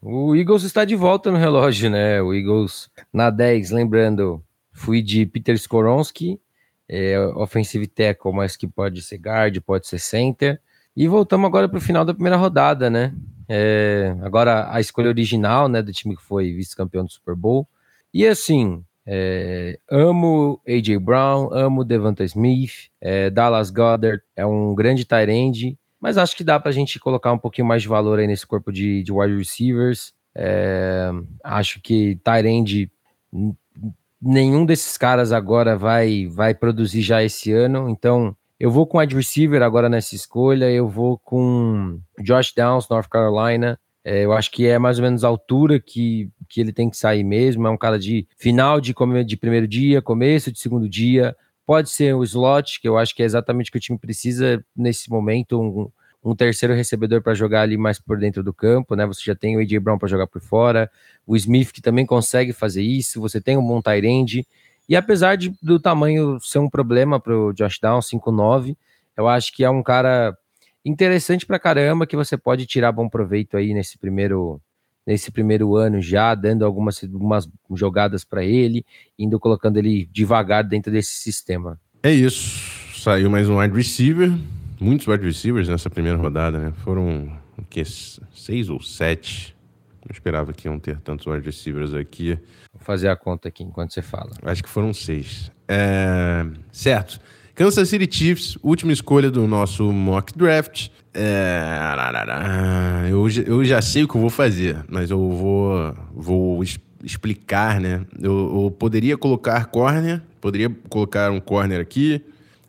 o Eagles está de volta no relógio, né? O Eagles na 10, lembrando, fui de Peter Skoronski, é, offensive tackle, mas que pode ser guard, pode ser center. E voltamos agora para o final da primeira rodada, né? É, agora a escolha original, né, do time que foi vice-campeão do Super Bowl. E assim, é, amo AJ Brown, amo Devonta Smith, é, Dallas Goddard é um grande tight end mas acho que dá para a gente colocar um pouquinho mais de valor aí nesse corpo de, de wide receivers. É, acho que Tyrande, nenhum desses caras agora vai, vai produzir já esse ano. Então, eu vou com wide receiver agora nessa escolha. Eu vou com Josh Downs, North Carolina. É, eu acho que é mais ou menos a altura que, que ele tem que sair mesmo. É um cara de final de, de primeiro dia, começo de segundo dia. Pode ser o slot, que eu acho que é exatamente o que o time precisa nesse momento, um, um terceiro recebedor para jogar ali mais por dentro do campo, né? Você já tem o AJ Brown para jogar por fora, o Smith que também consegue fazer isso, você tem o bom e apesar de, do tamanho ser um problema para o Josh Down, 5'9", eu acho que é um cara interessante para caramba, que você pode tirar bom proveito aí nesse primeiro nesse primeiro ano já, dando algumas, algumas jogadas para ele, indo colocando ele devagar dentro desse sistema. É isso. Saiu mais um wide receiver. Muitos wide receivers nessa primeira rodada, né? Foram o que, seis ou sete. Não esperava que iam ter tantos wide receivers aqui. Vou fazer a conta aqui enquanto você fala. Acho que foram seis. É... Certo. Kansas City Chiefs, última escolha do nosso mock draft. É... Eu, eu já sei o que eu vou fazer, mas eu vou, vou explicar, né? Eu, eu poderia colocar corner, poderia colocar um corner aqui,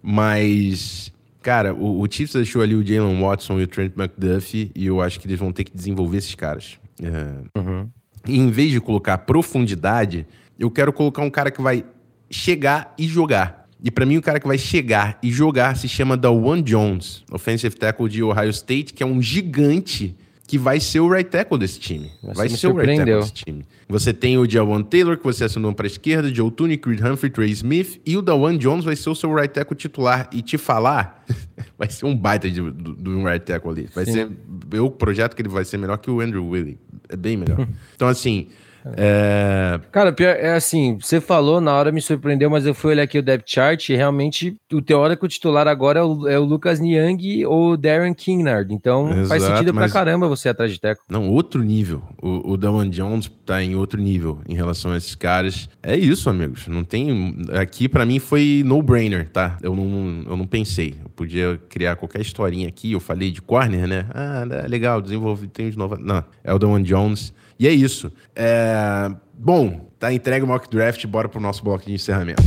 mas, cara, o, o Chiefs deixou ali o Jalen Watson e o Trent McDuffie, e eu acho que eles vão ter que desenvolver esses caras. É... Uhum. E em vez de colocar profundidade, eu quero colocar um cara que vai chegar e jogar. E para mim, o cara que vai chegar e jogar se chama Dawan Jones, offensive tackle de Ohio State, que é um gigante que vai ser o right tackle desse time. vai ser o right tackle desse time. Você tem o Jawan Taylor, que você assinou para a esquerda, Joe Tooney, Creed Humphrey, Trey Smith, e o Dawan Jones vai ser o seu right tackle titular. E te falar, vai ser um baita de, do, um right tackle ali. Vai Sim. ser, eu projeto que ele vai ser melhor que o Andrew Willie. É bem melhor. então, assim, é... Cara, pior, é assim, você falou, na hora me surpreendeu, mas eu fui olhar aqui o depth chart e realmente o teórico titular agora é o, é o Lucas Niang ou o Darren Kinnard. Então Exato, faz sentido pra caramba você atrás de teco. Não, outro nível. O, o Jones tá em outro nível em relação a esses caras. É isso, amigos. Não tem. Aqui para mim foi no-brainer, tá? Eu não, eu não pensei. Eu podia criar qualquer historinha aqui. Eu falei de corner, né? Ah, é legal, desenvolvi, tem de novo. Não, é o Damon Jones. E é isso. É... Bom, tá entregue o mock draft, bora pro nosso bloco de encerramento.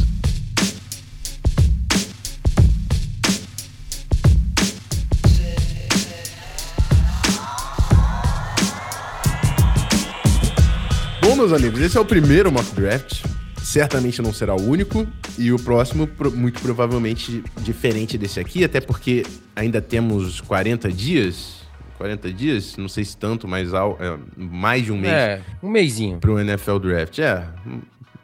Bom, meus amigos, esse é o primeiro mock draft. Certamente não será o único. E o próximo, muito provavelmente, diferente desse aqui, até porque ainda temos 40 dias 40 dias, não sei se tanto, mas é, mais de um mês. É, um mêsinho. Para o NFL Draft. É,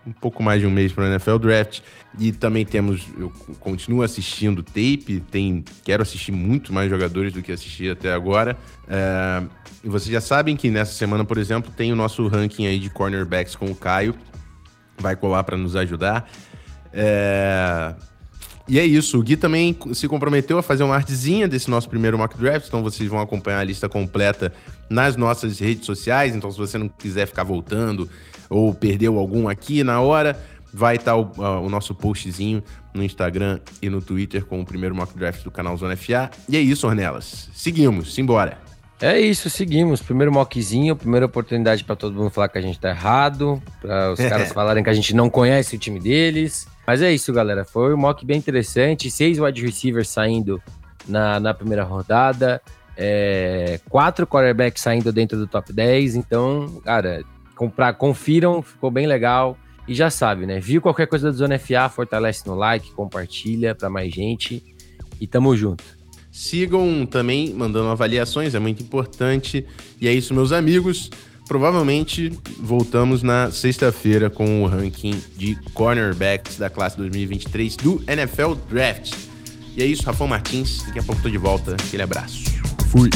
um pouco mais de um mês para o NFL Draft. E também temos, eu continuo assistindo tape, tem, quero assistir muito mais jogadores do que assisti até agora. É, e vocês já sabem que nessa semana, por exemplo, tem o nosso ranking aí de cornerbacks com o Caio. Vai colar para nos ajudar. É, e é isso. O Gui também se comprometeu a fazer uma artezinha desse nosso primeiro mock draft, então vocês vão acompanhar a lista completa nas nossas redes sociais. Então, se você não quiser ficar voltando ou perdeu algum aqui na hora, vai estar tá o, o, nosso postzinho no Instagram e no Twitter com o primeiro mock draft do canal Zona FA. E é isso, Ornelas. Seguimos, simbora. É isso, seguimos. Primeiro mockzinho, primeira oportunidade para todo mundo falar que a gente tá errado, para os caras falarem que a gente não conhece o time deles. Mas é isso, galera. Foi um mock bem interessante. Seis wide receivers saindo na, na primeira rodada. É, quatro quarterbacks saindo dentro do top 10. Então, cara, comprar, confiram, ficou bem legal. E já sabe, né? Viu qualquer coisa da Zona FA, fortalece no like, compartilha para mais gente. E tamo junto. Sigam também mandando avaliações, é muito importante. E é isso, meus amigos. Provavelmente voltamos na sexta-feira com o ranking de cornerbacks da classe 2023 do NFL Draft. E é isso, Rafão Martins. Daqui a pouco tô de volta. Aquele abraço. Fui.